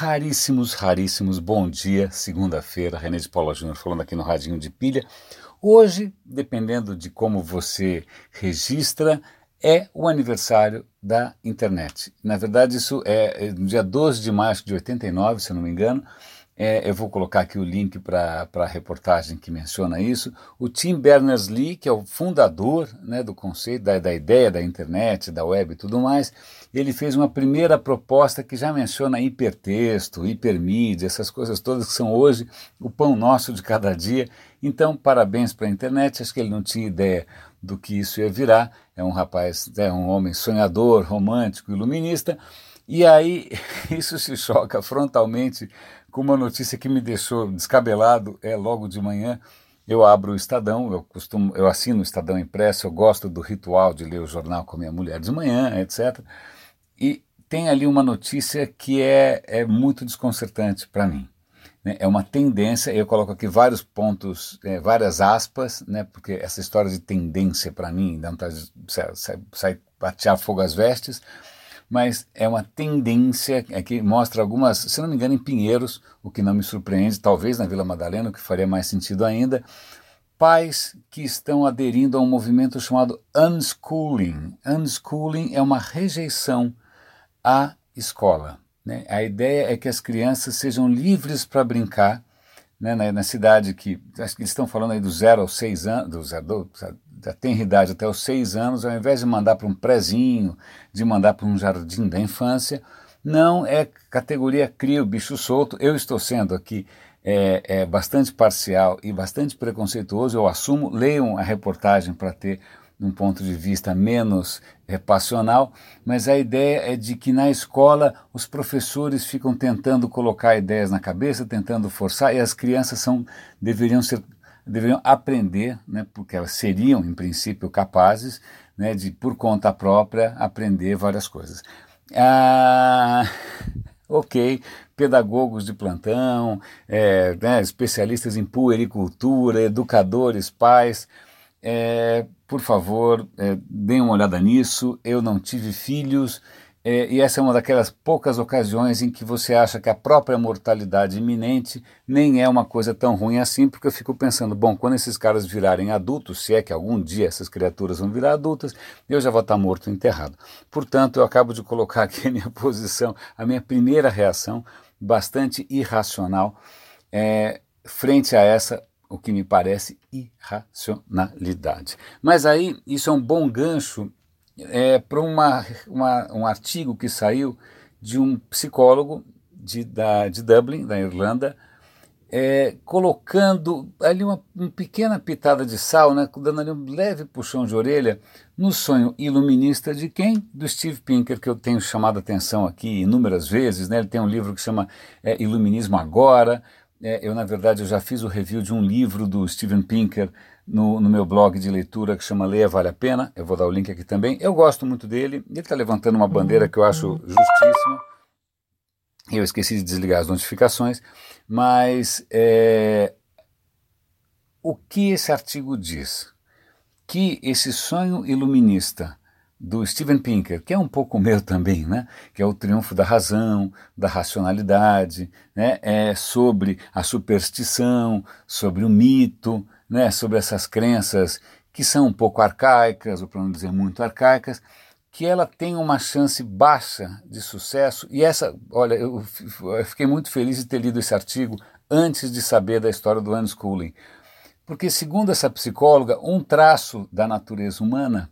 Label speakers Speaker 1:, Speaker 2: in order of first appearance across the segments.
Speaker 1: raríssimos, raríssimos. Bom dia, segunda-feira. René de Paula Júnior falando aqui no Radinho de Pilha. Hoje, dependendo de como você registra, é o aniversário da internet. Na verdade, isso é, é no dia 12 de março de 89, se eu não me engano. É, eu vou colocar aqui o link para a reportagem que menciona isso. O Tim Berners-Lee, que é o fundador né, do conceito, da, da ideia da internet, da web e tudo mais, ele fez uma primeira proposta que já menciona hipertexto, hipermídia, essas coisas todas que são hoje o pão nosso de cada dia. Então, parabéns para a internet. Acho que ele não tinha ideia do que isso ia virar. É um rapaz, é um homem sonhador, romântico, iluminista. E aí isso se choca frontalmente com uma notícia que me deixou descabelado é logo de manhã. Eu abro o Estadão, eu costumo, eu assino o Estadão impresso, eu gosto do ritual de ler o jornal com a minha mulher de manhã, etc. E tem ali uma notícia que é, é muito desconcertante para mim. Né? É uma tendência, eu coloco aqui vários pontos, é, várias aspas, né? porque essa história de tendência para mim dá vontade de sair, sair, sair fogo às vestes, mas é uma tendência é que mostra algumas, se não me engano, em Pinheiros, o que não me surpreende, talvez na Vila Madalena, o que faria mais sentido ainda, pais que estão aderindo a um movimento chamado unschooling. Unschooling é uma rejeição à escola. Né? A ideia é que as crianças sejam livres para brincar, né, na, na, cidade que, acho que eles estão falando aí do zero aos seis anos, do da tenridade até os seis anos, ao invés de mandar para um prezinho, de mandar para um jardim da infância, não é categoria cria o bicho solto. Eu estou sendo aqui é, é, bastante parcial e bastante preconceituoso, eu assumo. Leiam a reportagem para ter um ponto de vista menos é, passional, mas a ideia é de que na escola os professores ficam tentando colocar ideias na cabeça, tentando forçar, e as crianças são, deveriam ser deveriam aprender, né, porque elas seriam, em princípio, capazes né, de, por conta própria, aprender várias coisas. Ah, ok, pedagogos de plantão, é, né, especialistas em puericultura, educadores, pais, é, por favor, é, deem uma olhada nisso. Eu não tive filhos, é, e essa é uma daquelas poucas ocasiões em que você acha que a própria mortalidade iminente nem é uma coisa tão ruim assim, porque eu fico pensando, bom, quando esses caras virarem adultos, se é que algum dia essas criaturas vão virar adultas, eu já vou estar morto enterrado. Portanto, eu acabo de colocar aqui a minha posição, a minha primeira reação, bastante irracional, é, frente a essa o que me parece irracionalidade. Mas aí isso é um bom gancho é, para um artigo que saiu de um psicólogo de, da, de Dublin, da Irlanda, é, colocando ali uma, uma, pequena pitada de sal, né, dando ali um leve puxão de orelha no sonho iluminista de quem? Do Steve Pinker, que eu tenho chamado a atenção aqui inúmeras vezes. Né, ele tem um livro que chama é, Iluminismo Agora. É, eu, na verdade, eu já fiz o review de um livro do Steven Pinker no, no, meu blog de leitura que chama Leia Vale a Pena. Eu vou dar o link aqui também. Eu gosto muito dele. Ele está levantando uma bandeira que eu acho justíssima. Eu esqueci de desligar as notificações, mas é, o que esse artigo diz? Que esse sonho iluminista do Steven Pinker, que é um pouco meu também, né? que é o triunfo da razão, da racionalidade, né? é sobre a superstição, sobre o mito, né? sobre essas crenças que são um pouco arcaicas, ou para não dizer muito arcaicas, que ela tem uma chance baixa de sucesso. E essa, olha, eu, eu fiquei muito feliz de ter lido esse artigo antes de saber da história do unschooling. Porque, segundo essa psicóloga, um traço da natureza humana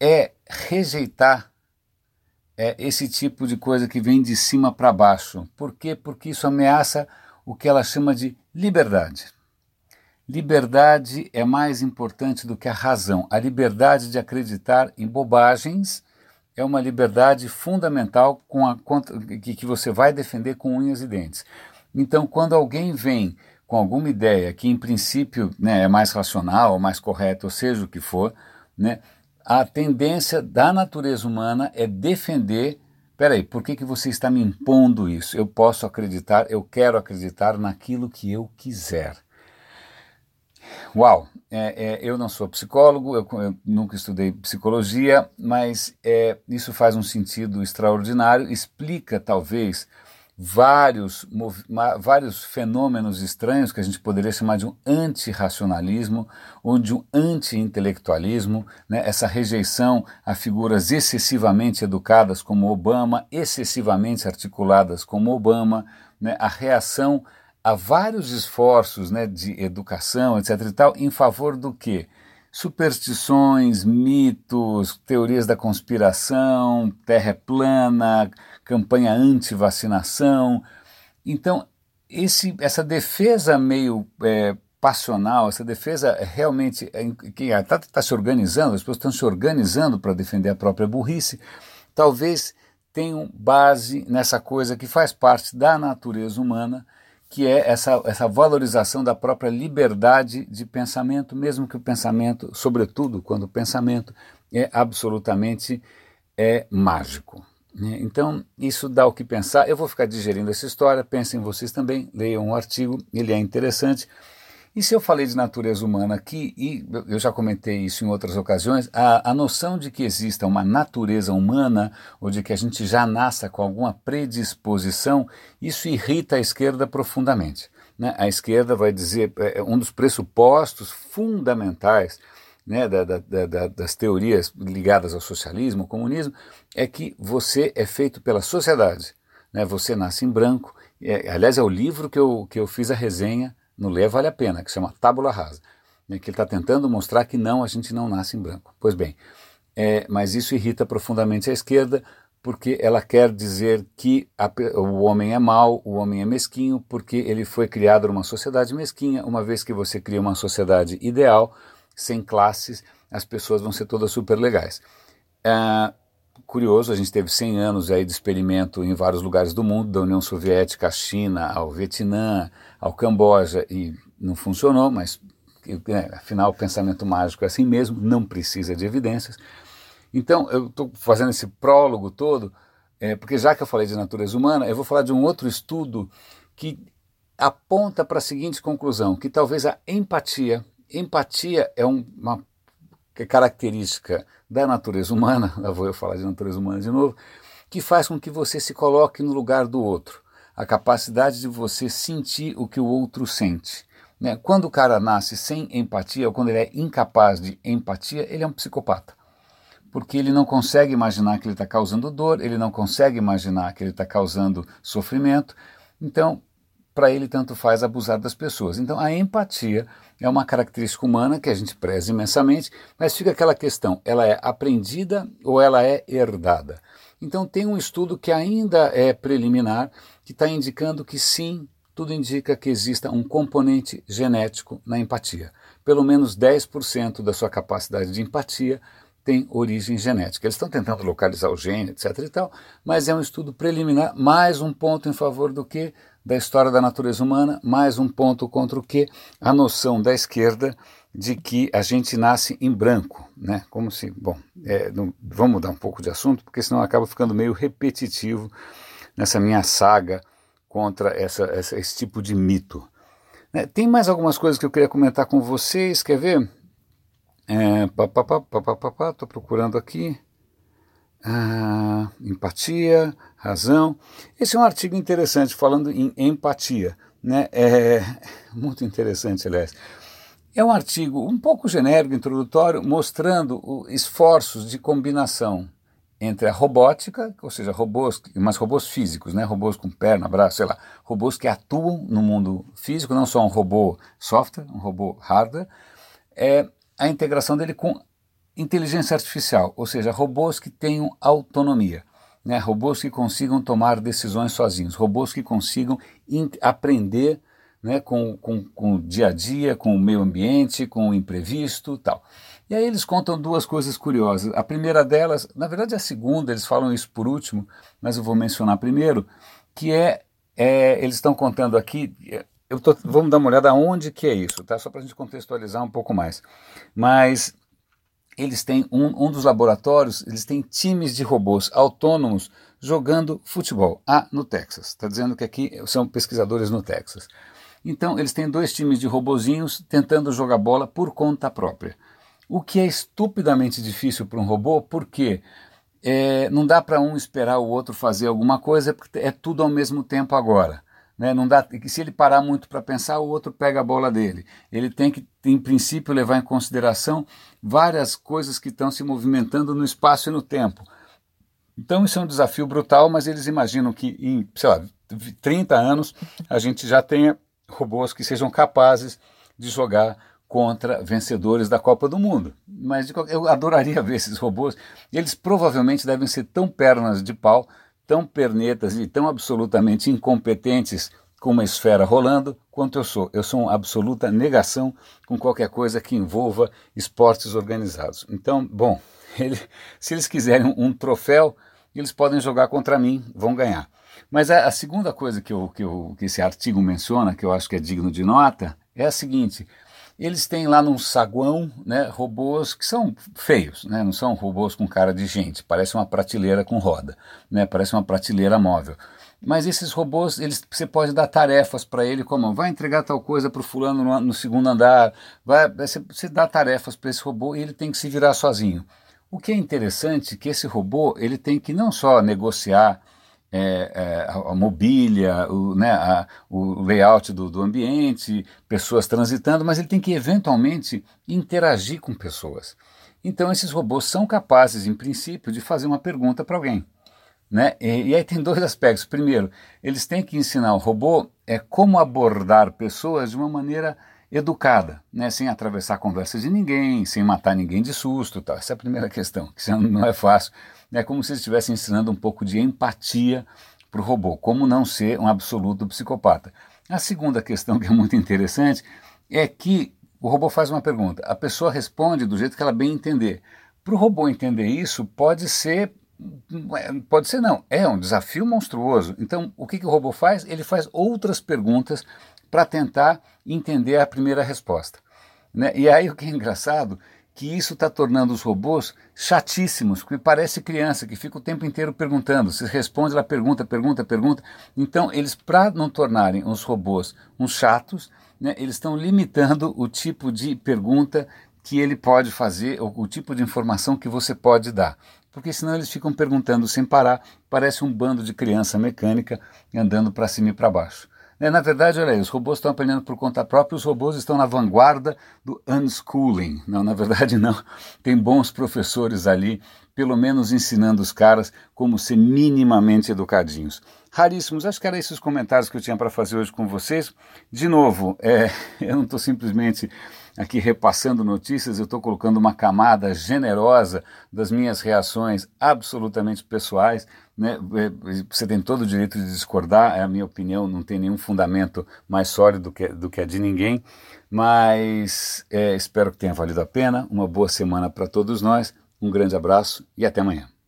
Speaker 1: é rejeitar é, esse tipo de coisa que vem de cima para baixo. Por quê? Porque isso ameaça o que ela chama de liberdade. Liberdade é mais importante do que a razão. A liberdade de acreditar em bobagens é uma liberdade fundamental com a, que, que você vai defender com unhas e dentes. Então, quando alguém vem com alguma ideia que, em princípio, né, é mais racional, mais correta, ou seja o que for, né, a tendência da natureza humana é defender. Peraí, por que, que você está me impondo isso? Eu posso acreditar, eu quero acreditar naquilo que eu quiser. Uau! É, é, eu não sou psicólogo, eu, eu, nunca estudei psicologia, mas é, isso faz um sentido extraordinário, explica talvez vários, vários fenômenos estranhos que a gente poderia chamar de um antirracionalismo ou de um anti-intelectualismo, né? essa rejeição a figuras excessivamente educadas como Obama, excessivamente articuladas como Obama, né? a reação a vários esforços né, de educação, etc. e tal, em favor do quê? Superstições, mitos, teorias da conspiração, terra é plana, campanha anti-vacinação. Então, esse, essa defesa meio é, passional, essa defesa realmente é, que está tá se organizando, as pessoas estão se organizando para defender a própria burrice, talvez tenham base nessa coisa que faz parte da natureza humana que é essa, essa valorização da própria liberdade de pensamento, mesmo que o pensamento, sobretudo quando o pensamento é absolutamente é, mágico. Né? Então, isso dá o que pensar. Eu vou ficar digerindo essa história, pensem vocês também, leiam um artigo, ele é interessante. E se eu falei de natureza humana aqui, e eu já comentei isso em outras ocasiões, a, a noção de que exista uma natureza humana, ou de que a gente já nasça com alguma predisposição, isso irrita a esquerda profundamente. Né? A esquerda vai dizer, é, é um dos pressupostos fundamentais né, da, da, da, das teorias ligadas ao socialismo, ao comunismo, é que você é feito pela sociedade. Né? Você nasce em branco. É, aliás, é o livro que eu, que eu fiz a resenha no Lê Vale a Pena, que chama Tábula Rasa, né, que ele está tentando mostrar que não, a gente não nasce em branco. Pois bem, é, mas isso irrita profundamente a esquerda, porque ela quer dizer que a, o homem é mau, o homem é mesquinho, porque ele foi criado numa sociedade mesquinha. Uma vez que você cria uma sociedade ideal, sem classes, as pessoas vão ser todas super legais. É, curioso, a gente teve 100 anos aí de experimento em vários lugares do mundo, da União Soviética à China, ao Vietnã, ao Camboja e não funcionou, mas né, afinal o pensamento mágico é assim mesmo, não precisa de evidências. Então eu estou fazendo esse prólogo todo, é, porque já que eu falei de natureza humana, eu vou falar de um outro estudo que aponta para a seguinte conclusão, que talvez a empatia, empatia é um, uma característica da natureza humana, lá vou eu falar de natureza humana de novo, que faz com que você se coloque no lugar do outro a capacidade de você sentir o que o outro sente. Né? Quando o cara nasce sem empatia, ou quando ele é incapaz de empatia, ele é um psicopata. Porque ele não consegue imaginar que ele está causando dor, ele não consegue imaginar que ele está causando sofrimento. Então, para ele, tanto faz abusar das pessoas. Então, a empatia é uma característica humana que a gente preza imensamente, mas fica aquela questão: ela é aprendida ou ela é herdada? Então, tem um estudo que ainda é preliminar, que está indicando que sim, tudo indica que exista um componente genético na empatia. Pelo menos 10% da sua capacidade de empatia tem origem genética. Eles estão tentando localizar o gene, etc. e tal, mas é um estudo preliminar, mais um ponto em favor do que da história da natureza humana, mais um ponto contra o que a noção da esquerda de que a gente nasce em branco, né? Como se, bom, é, não, vamos mudar um pouco de assunto, porque senão acaba ficando meio repetitivo nessa minha saga contra essa, essa esse tipo de mito. Né? Tem mais algumas coisas que eu queria comentar com vocês, quer ver? Estou é, procurando aqui. Ah, empatia, razão. Esse é um artigo interessante falando em empatia. Né? É muito interessante, aliás. É um artigo um pouco genérico, introdutório, mostrando esforços de combinação entre a robótica, ou seja, robôs, mas robôs físicos, né? robôs com perna, braço, sei lá, robôs que atuam no mundo físico, não só um robô software, um robô hardware, é a integração dele com inteligência artificial, ou seja, robôs que tenham autonomia, né? robôs que consigam tomar decisões sozinhos, robôs que consigam aprender né, com, com, com o dia a dia, com o meio ambiente, com o imprevisto tal. E aí eles contam duas coisas curiosas. A primeira delas, na verdade a segunda, eles falam isso por último, mas eu vou mencionar primeiro, que é, é eles estão contando aqui, eu tô, vamos dar uma olhada aonde que é isso, tá? Só para a gente contextualizar um pouco mais. Mas eles têm um, um dos laboratórios, eles têm times de robôs autônomos jogando futebol. Ah, no Texas. Está dizendo que aqui são pesquisadores no Texas. Então, eles têm dois times de robozinhos tentando jogar bola por conta própria. O que é estupidamente difícil para um robô, porque é, não dá para um esperar o outro fazer alguma coisa, porque é tudo ao mesmo tempo agora. Né? Não dá, se ele parar muito para pensar, o outro pega a bola dele. Ele tem que, em princípio, levar em consideração várias coisas que estão se movimentando no espaço e no tempo. Então isso é um desafio brutal, mas eles imaginam que em, sei lá, 30 anos a gente já tenha robôs que sejam capazes de jogar contra vencedores da Copa do Mundo. Mas eu adoraria ver esses robôs. Eles provavelmente devem ser tão pernas de pau, tão pernetas e tão absolutamente incompetentes com uma esfera rolando quanto eu sou. Eu sou uma absoluta negação com qualquer coisa que envolva esportes organizados. Então, bom, ele, se eles quiserem um, troféu, eles podem jogar contra mim, vão ganhar. Mas a, a segunda coisa que, eu, que, eu, que esse artigo menciona, que eu acho que é digno de nota, é a seguinte: eles têm lá num saguão né, robôs que são feios, né, não são robôs com cara de gente, parece uma prateleira com roda, né, parece uma prateleira móvel. Mas esses robôs, eles, você pode dar tarefas para ele, como vai entregar tal coisa para o fulano no, no, segundo andar, vai, você, você dá tarefas para esse robô e ele tem que se virar sozinho. O que é interessante é que esse robô ele tem que não só negociar é, é, a, a, mobília, o, né, a, o layout do, do, ambiente, pessoas transitando, mas ele tem que eventualmente interagir com pessoas. Então esses robôs são capazes, em princípio, de fazer uma pergunta para alguém. Né? E, e, aí tem dois aspectos. Primeiro, eles têm que ensinar o robô é como abordar pessoas de uma maneira educada, né? sem atravessar a conversa de ninguém, sem matar ninguém de susto. Tal. Essa é a primeira questão, que não é fácil. É como se eles estivessem ensinando um pouco de empatia para o robô, como não ser um absoluto psicopata. A segunda questão, que é muito interessante, é que o robô faz uma pergunta, a pessoa responde do jeito que ela bem entender. Para o robô entender isso, pode ser pode ser não, é um desafio monstruoso. Então, o que, que o robô faz? Ele faz outras perguntas para tentar entender a primeira resposta. Né? E aí o que é engraçado que isso está tornando os robôs chatíssimos, que parece criança, que fica o tempo inteiro perguntando. Se responde, ela pergunta, pergunta, pergunta. Então, eles, para não tornarem os robôs uns chatos, né, eles estão limitando o tipo de pergunta que ele pode fazer, ou o tipo de informação que você pode dar. Porque senão eles ficam perguntando sem parar, parece um bando de criança mecânica andando para cima e para baixo. É, na verdade, olha aí, os robôs estão aprendendo por conta própria, os robôs estão na vanguarda do unschooling. Não, na verdade não. Tem bons professores ali, pelo menos ensinando os caras como ser minimamente educadinhos. Raríssimos, acho que eram esses os comentários que eu tinha para fazer hoje com vocês. De novo, é, eu não estou simplesmente aqui repassando notícias, eu estou colocando uma camada generosa das minhas reações absolutamente pessoais. Né? É, você tem todo o direito de discordar, é a minha opinião, não tem nenhum fundamento mais sólido do que, do que a de ninguém, mas é, espero que tenha valido a pena. Uma boa semana para todos nós, um grande abraço e até amanhã.